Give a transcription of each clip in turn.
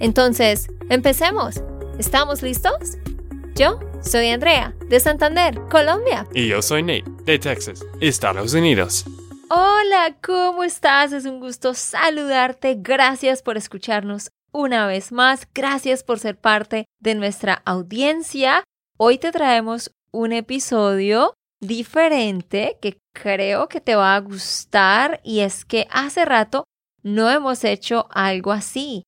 Entonces, empecemos. ¿Estamos listos? Yo soy Andrea, de Santander, Colombia. Y yo soy Nate, de Texas, Estados Unidos. Hola, ¿cómo estás? Es un gusto saludarte. Gracias por escucharnos una vez más. Gracias por ser parte de nuestra audiencia. Hoy te traemos un episodio diferente que creo que te va a gustar y es que hace rato no hemos hecho algo así.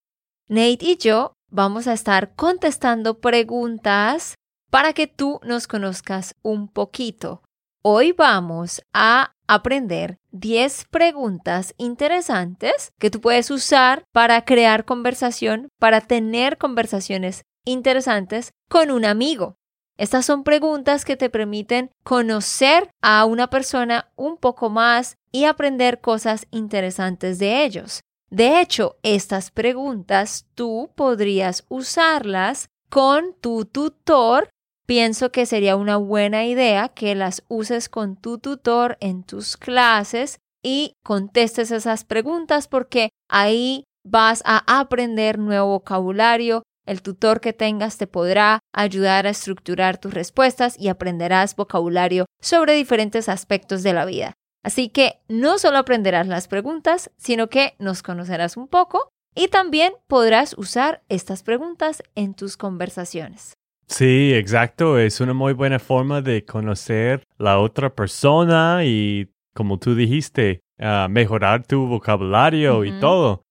Nate y yo vamos a estar contestando preguntas para que tú nos conozcas un poquito. Hoy vamos a aprender 10 preguntas interesantes que tú puedes usar para crear conversación, para tener conversaciones interesantes con un amigo. Estas son preguntas que te permiten conocer a una persona un poco más y aprender cosas interesantes de ellos. De hecho, estas preguntas tú podrías usarlas con tu tutor. Pienso que sería una buena idea que las uses con tu tutor en tus clases y contestes esas preguntas porque ahí vas a aprender nuevo vocabulario, el tutor que tengas te podrá ayudar a estructurar tus respuestas y aprenderás vocabulario sobre diferentes aspectos de la vida. Así que no solo aprenderás las preguntas, sino que nos conocerás un poco y también podrás usar estas preguntas en tus conversaciones. Sí, exacto. Es una muy buena forma de conocer la otra persona y, como tú dijiste, ah, mejorar tu vocabulario y todo.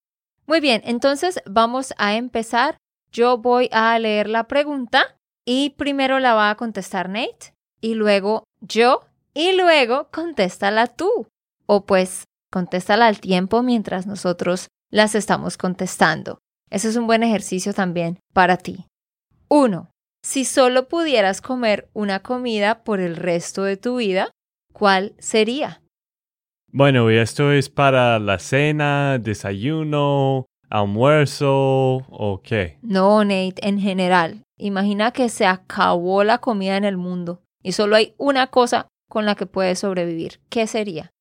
Muy bien, entonces vamos a empezar yo voy a leer la pregunta y primero la va a contestar Nate y luego yo y luego contéstala tú. O pues contéstala al tiempo mientras nosotros las estamos contestando. Ese es un buen ejercicio también para ti. 1. Si solo pudieras comer una comida por el resto de tu vida, ¿cuál sería? Bueno, y esto es para la cena, desayuno, almuerzo o qué? No, Nate, en general. Imagina que se acabó la comida en el mundo y solo hay una cosa con la que puedes sobrevivir. ¿Qué sería?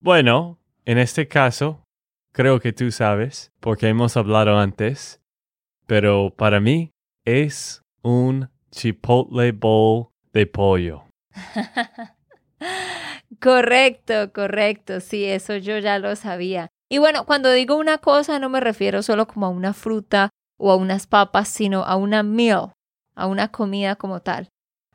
Bueno, en este caso, creo que tú sabes, porque hemos hablado antes, pero para mí es un chipotle bowl de pollo. correcto, correcto, sí, eso yo ya lo sabía. Y bueno, cuando digo una cosa no me refiero solo como a una fruta o a unas papas, sino a una meal, a una comida como tal.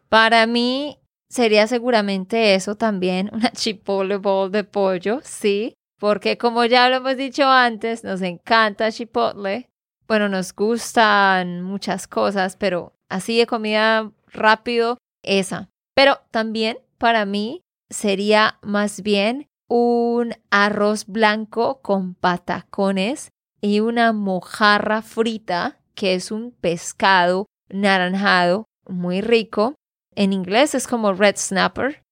Para mí sería seguramente eso también, una chipotle bowl de pollo, sí, porque como ya lo hemos dicho antes, nos encanta chipotle. Bueno, nos gustan muchas cosas, pero así de comida rápido, esa. Pero también para mí sería más bien un arroz blanco con patacones y una mojarra frita, que es un pescado naranjado muy rico. En inglés es como red snapper.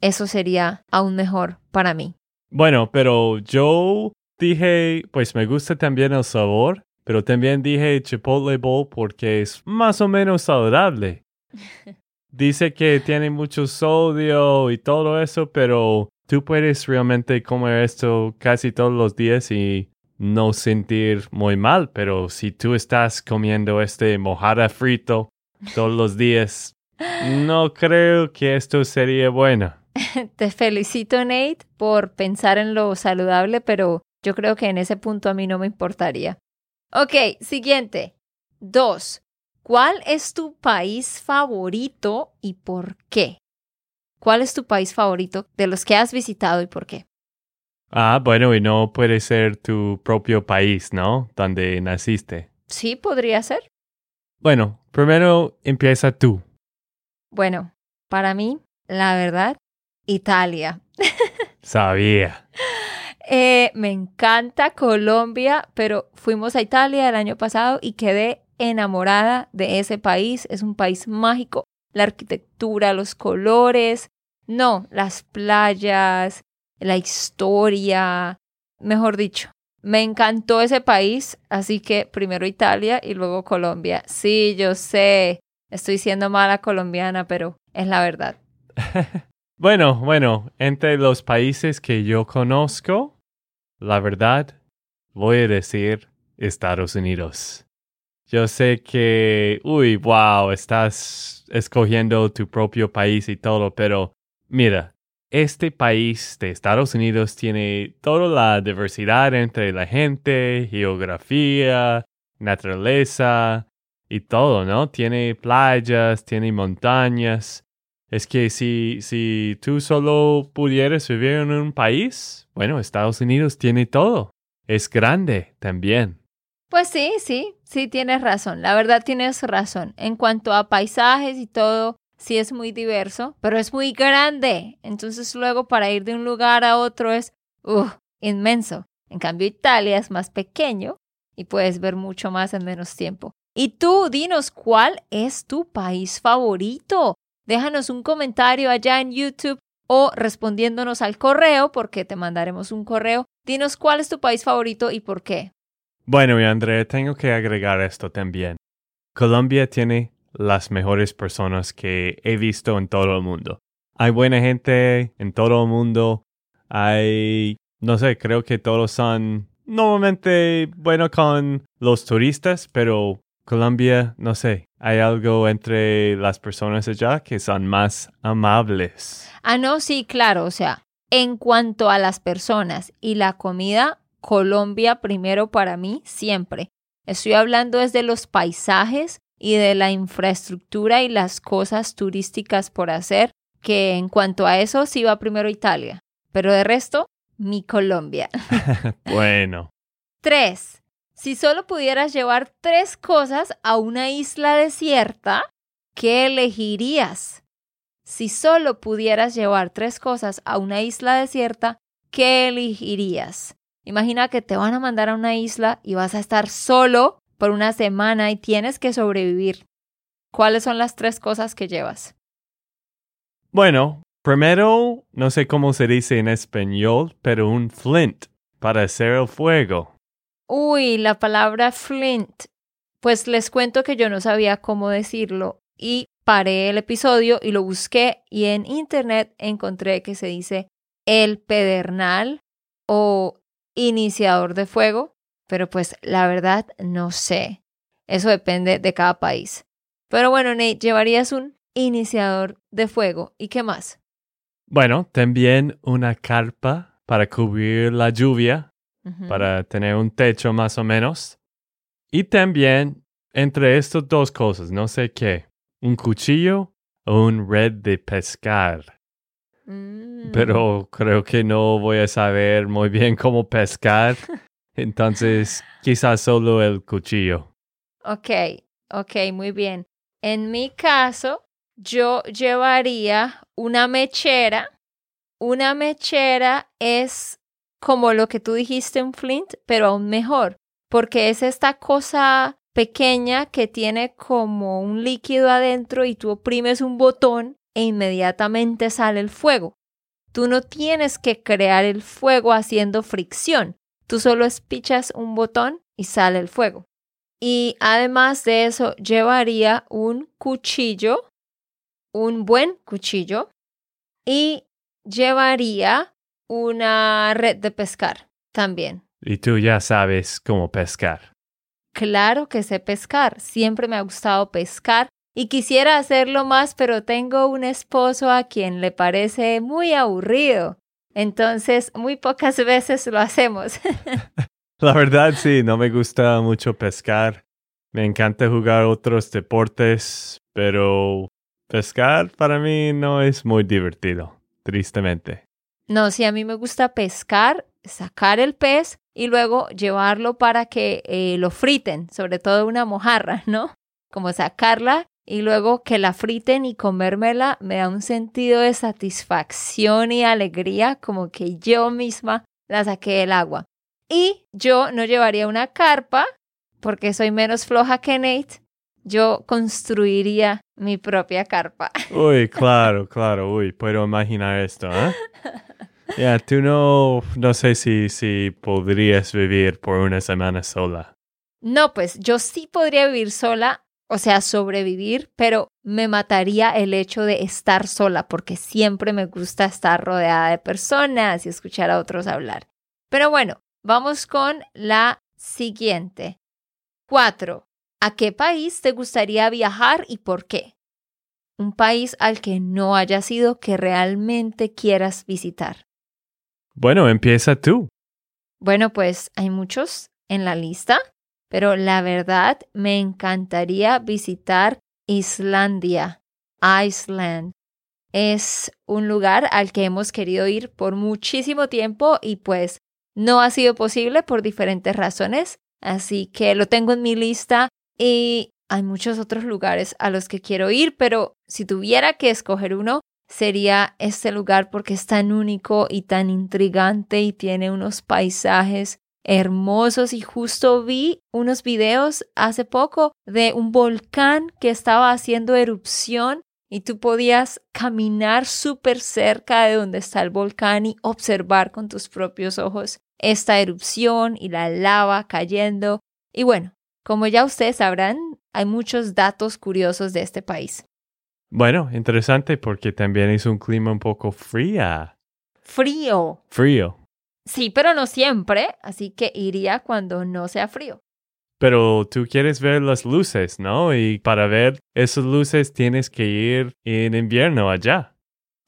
Eso sería aún mejor para mí. Bueno, pero yo dije, pues me gusta también el sabor, pero también dije Chipotle Bowl porque es más o menos saludable. Dice que tiene mucho sodio y todo eso, pero tú puedes realmente comer esto casi todos los días y no sentir muy mal, pero si tú estás comiendo este mojada frito todos los días, no creo que esto sería bueno. Te felicito, Nate, por pensar en lo saludable, pero yo creo que en ese punto a mí no me importaría. Ok, siguiente. Dos. ¿Cuál es tu país favorito y por qué? ¿Cuál es tu país favorito de los que has visitado y por qué? Ah, bueno, y no puede ser tu propio país, ¿no? Donde naciste. Sí, podría ser. Bueno, primero empieza tú. Bueno, para mí, la verdad, Italia. Sabía. Eh, me encanta Colombia, pero fuimos a Italia el año pasado y quedé enamorada de ese país. Es un país mágico. La arquitectura, los colores, no, las playas, la historia, mejor dicho. Me encantó ese país, así que primero Italia y luego Colombia. Sí, yo sé, estoy siendo mala colombiana, pero es la verdad. bueno, bueno, entre los países que yo conozco, la verdad, voy a decir Estados Unidos. Yo sé que, uy, wow, estás escogiendo tu propio país y todo, pero mira, este país de Estados Unidos tiene toda la diversidad entre la gente, geografía, naturaleza y todo, ¿no? Tiene playas, tiene montañas. Es que si, si tú solo pudieras vivir en un país, bueno, Estados Unidos tiene todo. Es grande también. Pues sí, sí, sí tienes razón. La verdad tienes razón. En cuanto a paisajes y todo, sí es muy diverso, pero es muy grande. Entonces luego para ir de un lugar a otro es uh, inmenso. En cambio Italia es más pequeño y puedes ver mucho más en menos tiempo. Y tú, dinos cuál es tu país favorito. Déjanos un comentario allá en YouTube o respondiéndonos al correo, porque te mandaremos un correo. Dinos cuál es tu país favorito y por qué. Bueno, y André, tengo que agregar esto también. Colombia tiene las mejores personas que he visto en todo el mundo. Hay buena gente en todo el mundo. Hay, no sé, creo que todos son normalmente bueno con los turistas, pero Colombia, no sé, hay algo entre las personas allá que son más amables. Ah, no, sí, claro, o sea, en cuanto a las personas y la comida, Colombia primero para mí siempre. Estoy hablando desde los paisajes y de la infraestructura y las cosas turísticas por hacer, que en cuanto a eso sí va primero Italia, pero de resto, mi Colombia. bueno. Tres. Si solo pudieras llevar tres cosas a una isla desierta, ¿qué elegirías? Si solo pudieras llevar tres cosas a una isla desierta, ¿qué elegirías? Imagina que te van a mandar a una isla y vas a estar solo por una semana y tienes que sobrevivir. ¿Cuáles son las tres cosas que llevas? Bueno, primero, no sé cómo se dice en español, pero un flint para hacer el fuego. Uy, la palabra flint. Pues les cuento que yo no sabía cómo decirlo y paré el episodio y lo busqué y en internet encontré que se dice el pedernal o iniciador de fuego, pero pues la verdad no sé. Eso depende de cada país. Pero bueno, Nate, llevarías un iniciador de fuego. ¿Y qué más? Bueno, también una carpa para cubrir la lluvia para tener un techo más o menos. Y también entre estas dos cosas, no sé qué, un cuchillo o un red de pescar. Mm. Pero creo que no voy a saber muy bien cómo pescar. Entonces, quizás solo el cuchillo. Ok, ok, muy bien. En mi caso, yo llevaría una mechera. Una mechera es como lo que tú dijiste en Flint, pero aún mejor, porque es esta cosa pequeña que tiene como un líquido adentro y tú oprimes un botón e inmediatamente sale el fuego. Tú no tienes que crear el fuego haciendo fricción, tú solo espichas un botón y sale el fuego. Y además de eso, llevaría un cuchillo, un buen cuchillo, y llevaría una red de pescar también. Y tú ya sabes cómo pescar. Claro que sé pescar, siempre me ha gustado pescar y quisiera hacerlo más, pero tengo un esposo a quien le parece muy aburrido. Entonces, muy pocas veces lo hacemos. La verdad, sí, no me gusta mucho pescar. Me encanta jugar otros deportes, pero pescar para mí no es muy divertido, tristemente. No, sí, a mí me gusta pescar, sacar el pez y luego llevarlo para que eh, lo friten, sobre todo una mojarra, ¿no? Como sacarla y luego que la friten y comérmela me da un sentido de satisfacción y alegría, como que yo misma la saqué del agua. Y yo no llevaría una carpa porque soy menos floja que Nate. Yo construiría mi propia carpa. Uy, claro, claro, uy, puedo imaginar esto, ¿eh? Ya, tú no, no sé si, si podrías vivir por una semana sola. No, pues yo sí podría vivir sola, o sea, sobrevivir, pero me mataría el hecho de estar sola, porque siempre me gusta estar rodeada de personas y escuchar a otros hablar. Pero bueno, vamos con la siguiente. Cuatro. ¿A qué país te gustaría viajar y por qué? Un país al que no hayas ido que realmente quieras visitar. Bueno, empieza tú. Bueno, pues hay muchos en la lista, pero la verdad me encantaría visitar Islandia, Iceland. Es un lugar al que hemos querido ir por muchísimo tiempo y pues no ha sido posible por diferentes razones, así que lo tengo en mi lista y hay muchos otros lugares a los que quiero ir, pero si tuviera que escoger uno, sería este lugar porque es tan único y tan intrigante y tiene unos paisajes hermosos y justo vi unos videos hace poco de un volcán que estaba haciendo erupción y tú podías caminar súper cerca de donde está el volcán y observar con tus propios ojos esta erupción y la lava cayendo. Y bueno, como ya ustedes sabrán, hay muchos datos curiosos de este país. Bueno, interesante porque también es un clima un poco fría. Frío. Frío. Sí, pero no siempre, así que iría cuando no sea frío. Pero tú quieres ver las luces, ¿no? Y para ver esas luces tienes que ir en invierno allá.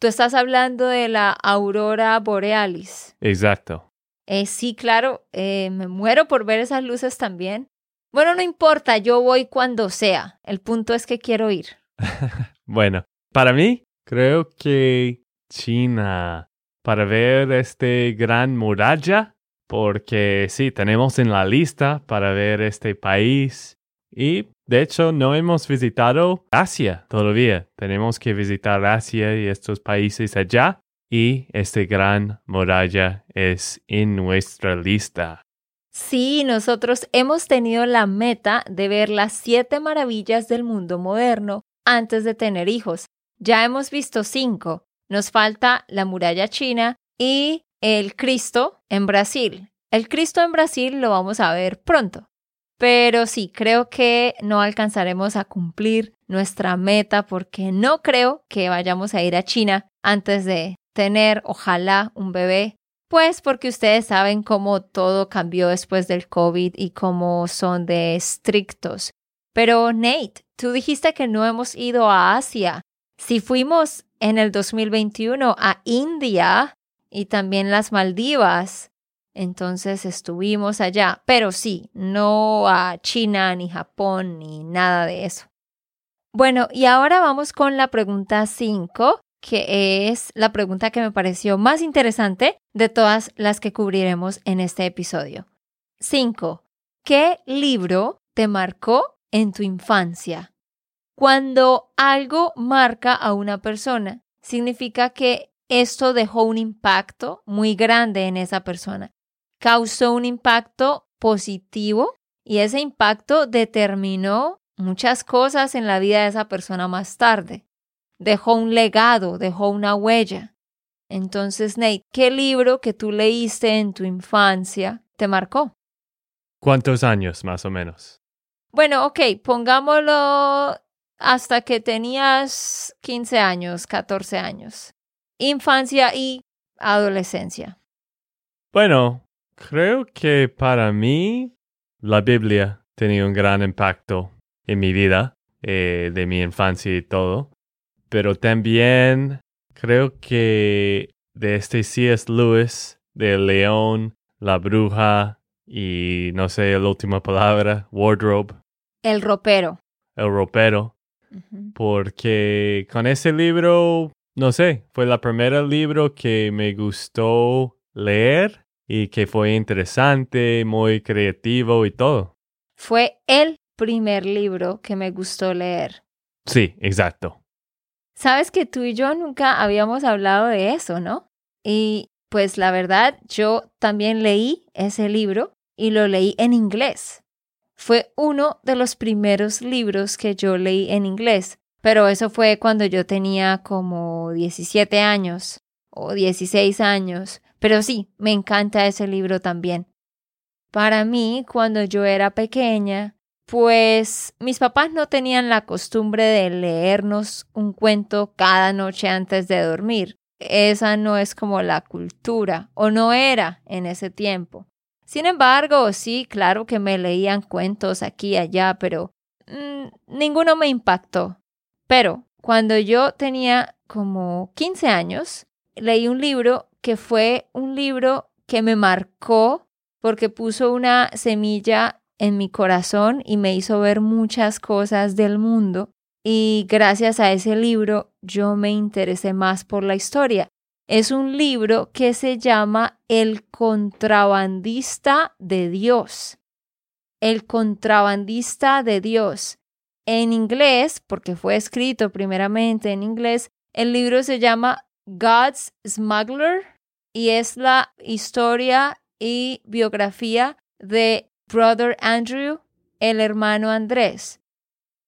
Tú estás hablando de la aurora borealis. Exacto. Eh, sí, claro, eh, me muero por ver esas luces también. Bueno, no importa, yo voy cuando sea. El punto es que quiero ir. bueno, para mí, creo que China, para ver este gran muralla, porque sí, tenemos en la lista para ver este país y de hecho no hemos visitado Asia todavía. Tenemos que visitar Asia y estos países allá y este gran muralla es en nuestra lista. Sí, nosotros hemos tenido la meta de ver las siete maravillas del mundo moderno antes de tener hijos. Ya hemos visto cinco. Nos falta la muralla china y el Cristo en Brasil. El Cristo en Brasil lo vamos a ver pronto. Pero sí, creo que no alcanzaremos a cumplir nuestra meta porque no creo que vayamos a ir a China antes de tener, ojalá, un bebé. Pues porque ustedes saben cómo todo cambió después del COVID y cómo son de estrictos. Pero Nate, tú dijiste que no hemos ido a Asia. Si fuimos en el 2021 a India y también las Maldivas, entonces estuvimos allá. Pero sí, no a China ni Japón ni nada de eso. Bueno, y ahora vamos con la pregunta 5, que es la pregunta que me pareció más interesante de todas las que cubriremos en este episodio. 5. ¿Qué libro te marcó en tu infancia? Cuando algo marca a una persona, significa que esto dejó un impacto muy grande en esa persona. Causó un impacto positivo y ese impacto determinó muchas cosas en la vida de esa persona más tarde. Dejó un legado, dejó una huella. Entonces, Nate, ¿qué libro que tú leíste en tu infancia te marcó? ¿Cuántos años más o menos? Bueno, ok, pongámoslo hasta que tenías 15 años, 14 años. Infancia y adolescencia. Bueno, creo que para mí la Biblia tenía un gran impacto en mi vida, eh, de mi infancia y todo. Pero también creo que de este C.S. Lewis, de León, La Bruja y no sé la última palabra, Wardrobe. El ropero. El ropero porque con ese libro, no sé, fue el primer libro que me gustó leer y que fue interesante, muy creativo y todo. Fue el primer libro que me gustó leer. Sí, exacto. Sabes que tú y yo nunca habíamos hablado de eso, ¿no? Y pues la verdad, yo también leí ese libro y lo leí en inglés. Fue uno de los primeros libros que yo leí en inglés, pero eso fue cuando yo tenía como 17 años o 16 años. Pero sí, me encanta ese libro también. Para mí, cuando yo era pequeña, pues mis papás no tenían la costumbre de leernos un cuento cada noche antes de dormir. Esa no es como la cultura, o no era en ese tiempo. Sin embargo, sí, claro que me leían cuentos aquí y allá, pero mm, ninguno me impactó. Pero cuando yo tenía como 15 años, leí un libro que fue un libro que me marcó porque puso una semilla en mi corazón y me hizo ver muchas cosas del mundo. Y gracias a ese libro yo me interesé más por la historia. Es un libro que se llama El contrabandista de Dios. El contrabandista de Dios. En inglés, porque fue escrito primeramente en inglés, el libro se llama God's Smuggler y es la historia y biografía de Brother Andrew, el hermano Andrés.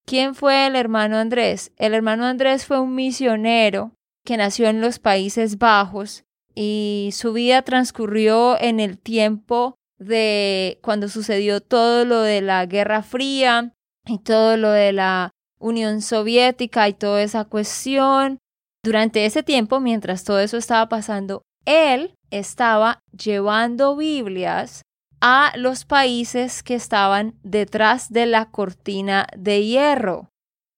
¿Quién fue el hermano Andrés? El hermano Andrés fue un misionero que nació en los Países Bajos y su vida transcurrió en el tiempo de cuando sucedió todo lo de la Guerra Fría y todo lo de la Unión Soviética y toda esa cuestión. Durante ese tiempo, mientras todo eso estaba pasando, él estaba llevando Biblias a los países que estaban detrás de la cortina de hierro.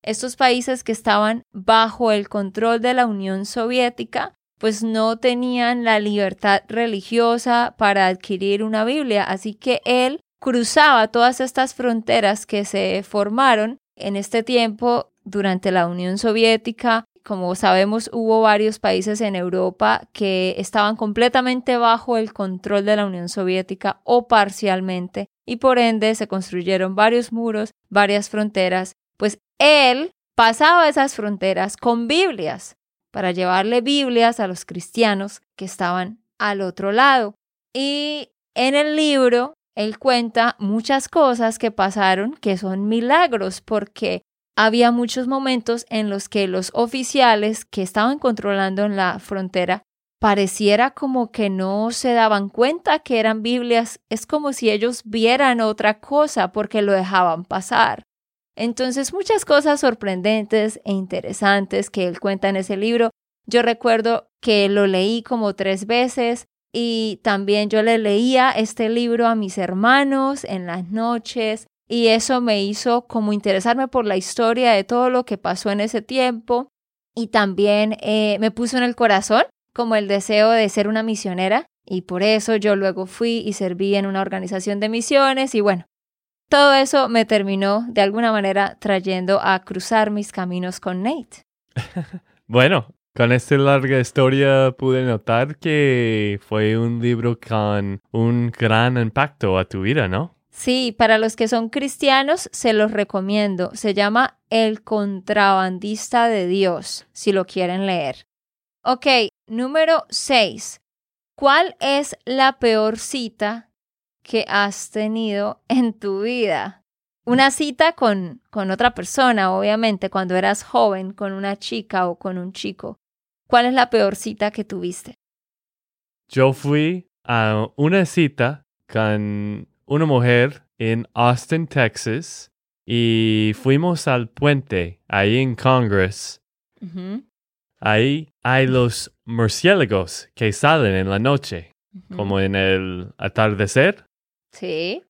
Estos países que estaban bajo el control de la Unión Soviética, pues no tenían la libertad religiosa para adquirir una Biblia, así que él cruzaba todas estas fronteras que se formaron en este tiempo durante la Unión Soviética. Como sabemos, hubo varios países en Europa que estaban completamente bajo el control de la Unión Soviética o parcialmente, y por ende se construyeron varios muros, varias fronteras, pues él pasaba esas fronteras con Biblias para llevarle Biblias a los cristianos que estaban al otro lado. Y en el libro él cuenta muchas cosas que pasaron que son milagros porque había muchos momentos en los que los oficiales que estaban controlando en la frontera pareciera como que no se daban cuenta que eran Biblias, es como si ellos vieran otra cosa porque lo dejaban pasar. Entonces muchas cosas sorprendentes e interesantes que él cuenta en ese libro. Yo recuerdo que lo leí como tres veces y también yo le leía este libro a mis hermanos en las noches y eso me hizo como interesarme por la historia de todo lo que pasó en ese tiempo y también eh, me puso en el corazón como el deseo de ser una misionera y por eso yo luego fui y serví en una organización de misiones y bueno, todo eso me terminó de alguna manera trayendo a cruzar mis caminos con Nate. bueno, con esta larga historia pude notar que fue un libro con un gran impacto a tu vida, ¿no? Sí, para los que son cristianos se los recomiendo. Se llama El contrabandista de Dios, si lo quieren leer. Ok, número 6. ¿Cuál es la peor cita que has tenido en tu vida? Una cita con, con otra persona, obviamente, cuando eras joven, con una chica o con un chico. ¿Cuál es la peor cita que tuviste? Yo fui a una cita con una mujer en Austin, Texas, y fuimos al puente ahí en Congress. Ahí hay los murciélagos que salen en la noche, como en el atardecer. Sí.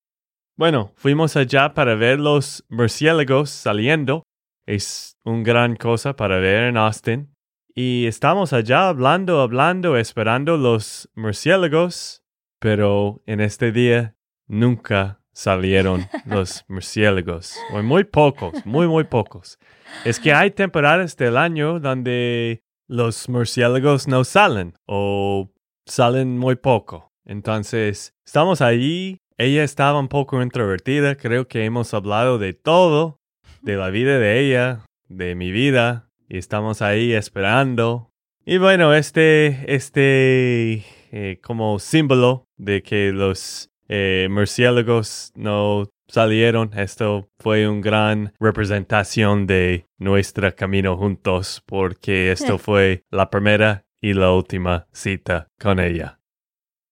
Bueno, fuimos allá para ver los murciélagos saliendo. Es una gran cosa para ver en Austin. Y estamos allá hablando, hablando, esperando los murciélagos. Pero en este día nunca salieron los murciélagos. O muy pocos, muy, muy pocos. Es que hay temporadas del año donde los murciélagos no salen o salen muy poco. Entonces, estamos ahí. Ella estaba un poco introvertida. Creo que hemos hablado de todo, de la vida de ella, de mi vida. Y estamos ahí esperando. Y bueno, este, este eh, como símbolo de que los eh, murciélagos no salieron. Esto fue una gran representación de nuestro camino juntos porque esto fue la primera y la última cita con ella.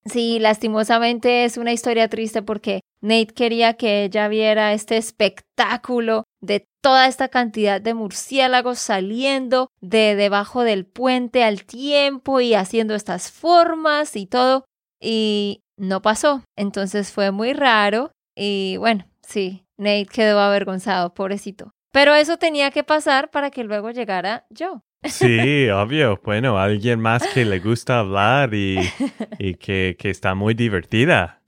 Sí, lastimosamente es una historia triste porque Nate quería que ella viera este espectáculo de toda esta cantidad de murciélagos saliendo de debajo del puente al tiempo y haciendo estas formas y todo. Y no pasó. Entonces fue muy raro. Y bueno, sí, Nate quedó avergonzado, pobrecito. Pero eso tenía que pasar para que luego llegara yo. Sí, obvio. Bueno, alguien más que le gusta hablar y, y que, que está muy divertida.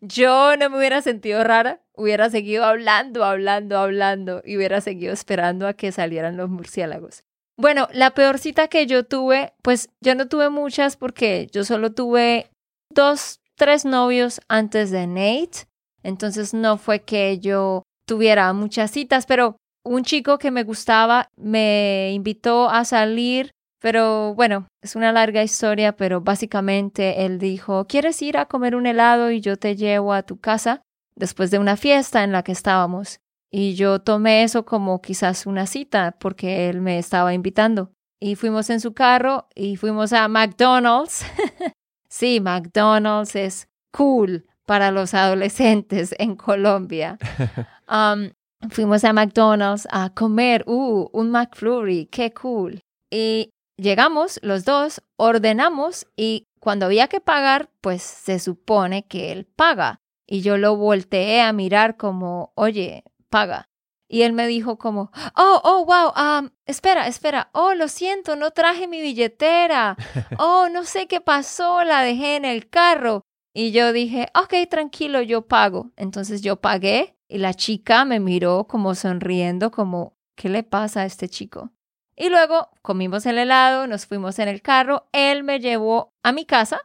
Yo no me hubiera sentido rara, hubiera seguido hablando, hablando, hablando y hubiera seguido esperando a que salieran los murciélagos. Bueno, la peor cita que yo tuve, pues yo no tuve muchas porque yo solo tuve dos, tres novios antes de Nate, entonces no fue que yo tuviera muchas citas, pero un chico que me gustaba me invitó a salir, pero bueno, es una larga historia, pero básicamente él dijo, ¿quieres ir a comer un helado y yo te llevo a tu casa? después de una fiesta en la que estábamos. Y yo tomé eso como quizás una cita porque él me estaba invitando. Y fuimos en su carro y fuimos a McDonald's. sí, McDonald's es cool para los adolescentes en Colombia. Um, fuimos a McDonald's a comer, uh, un McFlurry, qué cool. Y llegamos los dos, ordenamos y cuando había que pagar, pues se supone que él paga. Y yo lo volteé a mirar como, oye, paga. Y él me dijo como, oh, oh, wow, um, espera, espera, oh, lo siento, no traje mi billetera. Oh, no sé qué pasó, la dejé en el carro. Y yo dije, ok, tranquilo, yo pago. Entonces yo pagué y la chica me miró como sonriendo, como, ¿qué le pasa a este chico? Y luego comimos el helado, nos fuimos en el carro, él me llevó a mi casa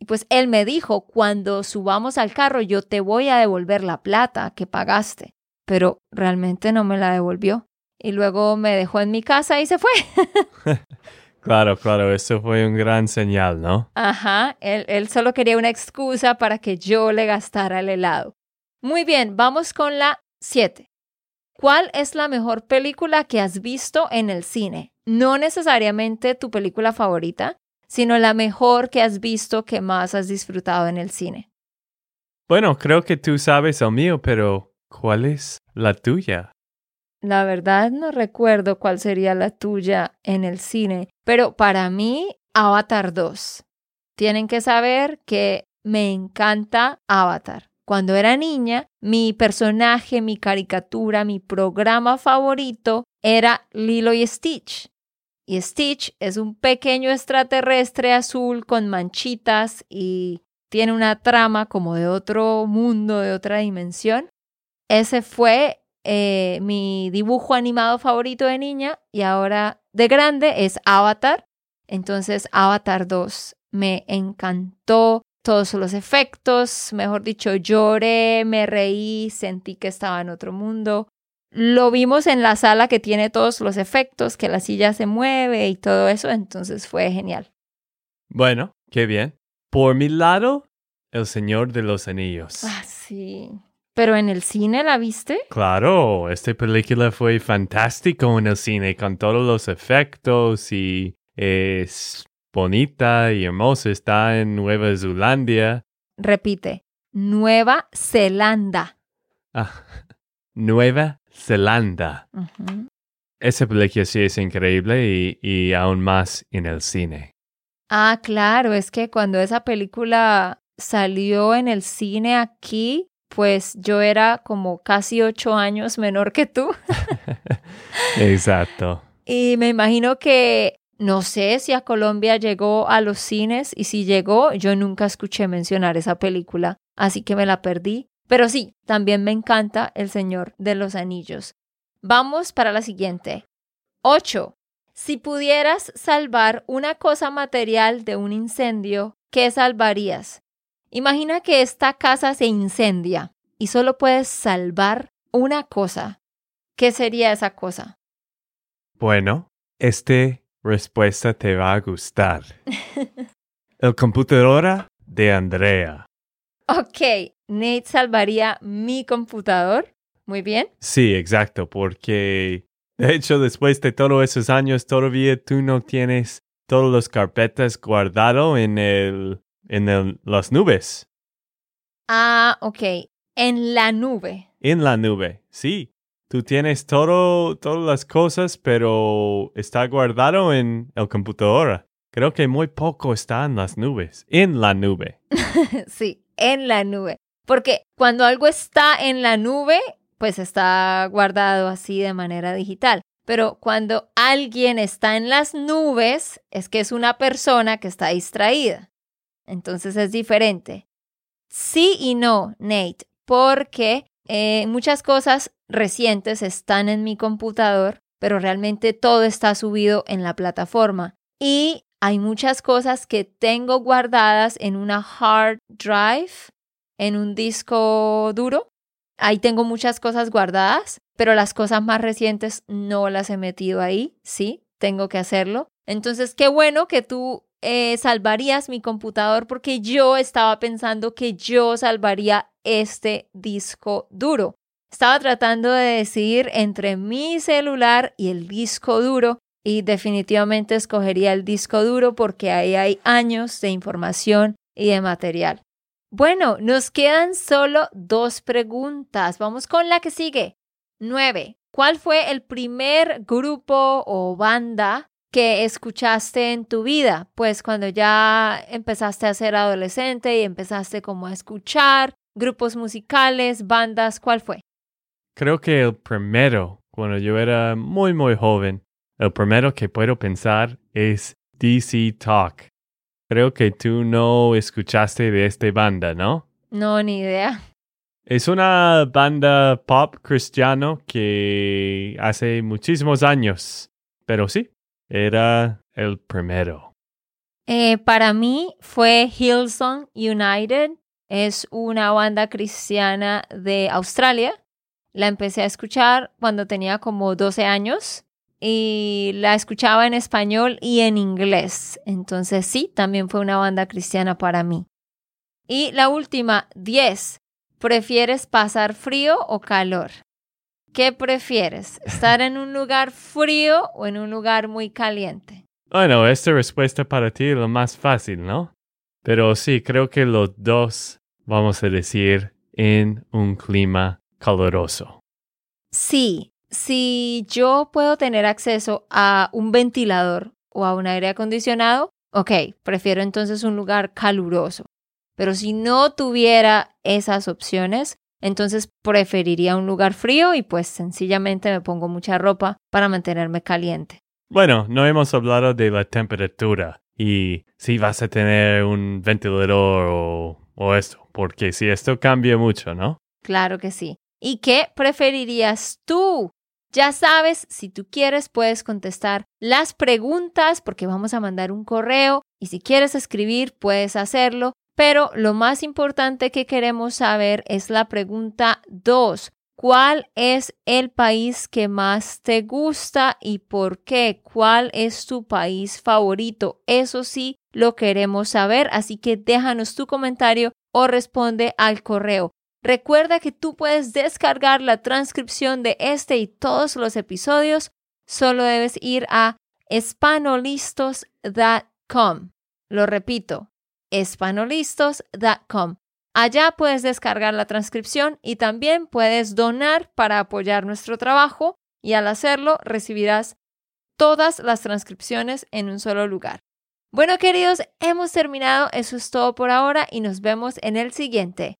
y pues él me dijo, cuando subamos al carro yo te voy a devolver la plata que pagaste, pero realmente no me la devolvió. Y luego me dejó en mi casa y se fue. claro, claro, eso fue un gran señal, ¿no? Ajá, él, él solo quería una excusa para que yo le gastara el helado. Muy bien, vamos con la 7. ¿Cuál es la mejor película que has visto en el cine? No necesariamente tu película favorita, sino la mejor que has visto que más has disfrutado en el cine. Bueno, creo que tú sabes el mío, pero ¿cuál es la tuya? La verdad no recuerdo cuál sería la tuya en el cine, pero para mí Avatar 2. Tienen que saber que me encanta Avatar. Cuando era niña, mi personaje, mi caricatura, mi programa favorito era Lilo y Stitch. Y Stitch es un pequeño extraterrestre azul con manchitas y tiene una trama como de otro mundo, de otra dimensión. Ese fue eh, mi dibujo animado favorito de niña y ahora de grande es Avatar. Entonces Avatar 2 me encantó todos los efectos, mejor dicho, lloré, me reí, sentí que estaba en otro mundo. Lo vimos en la sala que tiene todos los efectos, que la silla se mueve y todo eso, entonces fue genial. Bueno, qué bien. Por mi lado, El Señor de los Anillos. Ah, sí. ¿Pero en el cine la viste? Claro, esta película fue fantástico en el cine con todos los efectos y es bonita y hermosa. Está en Nueva Zelanda. Repite, Nueva Zelanda. Ah, Nueva Zelanda. Esa película sí es increíble y, y aún más en el cine. Ah, claro, es que cuando esa película salió en el cine aquí, pues yo era como casi ocho años menor que tú. Exacto. Y me imagino que no sé si a Colombia llegó a los cines y si llegó, yo nunca escuché mencionar esa película, así que me la perdí. Pero sí, también me encanta El Señor de los Anillos. Vamos para la siguiente. 8. Si pudieras salvar una cosa material de un incendio, ¿qué salvarías? Imagina que esta casa se incendia y solo puedes salvar una cosa. ¿Qué sería esa cosa? Bueno, esta respuesta te va a gustar. El computadora de Andrea. Ok, Nate salvaría mi computador. Muy bien. Sí, exacto, porque de hecho después de todos esos años todavía tú no tienes todas las carpetas guardado en el en el, las nubes. Ah, ok. En la nube. En la nube, sí. Tú tienes todo, todas las cosas, pero está guardado en el computadora. Creo que muy poco está en las nubes. En la nube. sí, en la nube. Porque cuando algo está en la nube, pues está guardado así de manera digital. Pero cuando alguien está en las nubes, es que es una persona que está distraída. Entonces es diferente. Sí y no, Nate, porque eh, muchas cosas recientes están en mi computador, pero realmente todo está subido en la plataforma. Y hay muchas cosas que tengo guardadas en una hard drive, en un disco duro. Ahí tengo muchas cosas guardadas, pero las cosas más recientes no las he metido ahí. Sí, tengo que hacerlo. Entonces, qué bueno que tú eh, salvarías mi computador porque yo estaba pensando que yo salvaría este disco duro. Estaba tratando de decidir entre mi celular y el disco duro y definitivamente escogería el disco duro porque ahí hay años de información y de material. Bueno, nos quedan solo dos preguntas. Vamos con la que sigue. 9. ¿Cuál fue el primer grupo o banda que escuchaste en tu vida? Pues cuando ya empezaste a ser adolescente y empezaste como a escuchar grupos musicales, bandas, ¿cuál fue? Creo que el primero, cuando yo era muy, muy joven, el primero que puedo pensar es DC Talk. Creo que tú no escuchaste de esta banda, ¿no? No, ni idea. Es una banda pop cristiano que hace muchísimos años, pero sí, era el primero. Eh, para mí fue Hillsong United. Es una banda cristiana de Australia. La empecé a escuchar cuando tenía como 12 años y la escuchaba en español y en inglés. Entonces sí, también fue una banda cristiana para mí. Y la última, 10. ¿Prefieres pasar frío o calor? ¿Qué prefieres? ¿Estar en un lugar frío o en un lugar muy caliente? Bueno, esta respuesta para ti es lo más fácil, ¿no? Pero sí, creo que los dos, vamos a decir, en un clima caluroso. Sí, si yo puedo tener acceso a un ventilador o a un aire acondicionado, ok, prefiero entonces un lugar caluroso. Pero si no tuviera esas opciones, entonces preferiría un lugar frío y pues sencillamente me pongo mucha ropa para mantenerme caliente. Bueno, no hemos hablado de la temperatura y si vas a tener un ventilador o, o esto, porque si esto cambia mucho, ¿no? Claro que sí. ¿Y qué preferirías tú? Ya sabes, si tú quieres puedes contestar las preguntas porque vamos a mandar un correo y si quieres escribir puedes hacerlo pero lo más importante que queremos saber es la pregunta 2. ¿Cuál es el país que más te gusta y por qué? ¿Cuál es tu país favorito? Eso sí lo queremos saber, así que déjanos tu comentario o responde al correo. Recuerda que tú puedes descargar la transcripción de este y todos los episodios. Solo debes ir a espanolistos.com. Lo repito, espanolistos.com. Allá puedes descargar la transcripción y también puedes donar para apoyar nuestro trabajo y al hacerlo recibirás todas las transcripciones en un solo lugar. Bueno, queridos, hemos terminado. Eso es todo por ahora y nos vemos en el siguiente.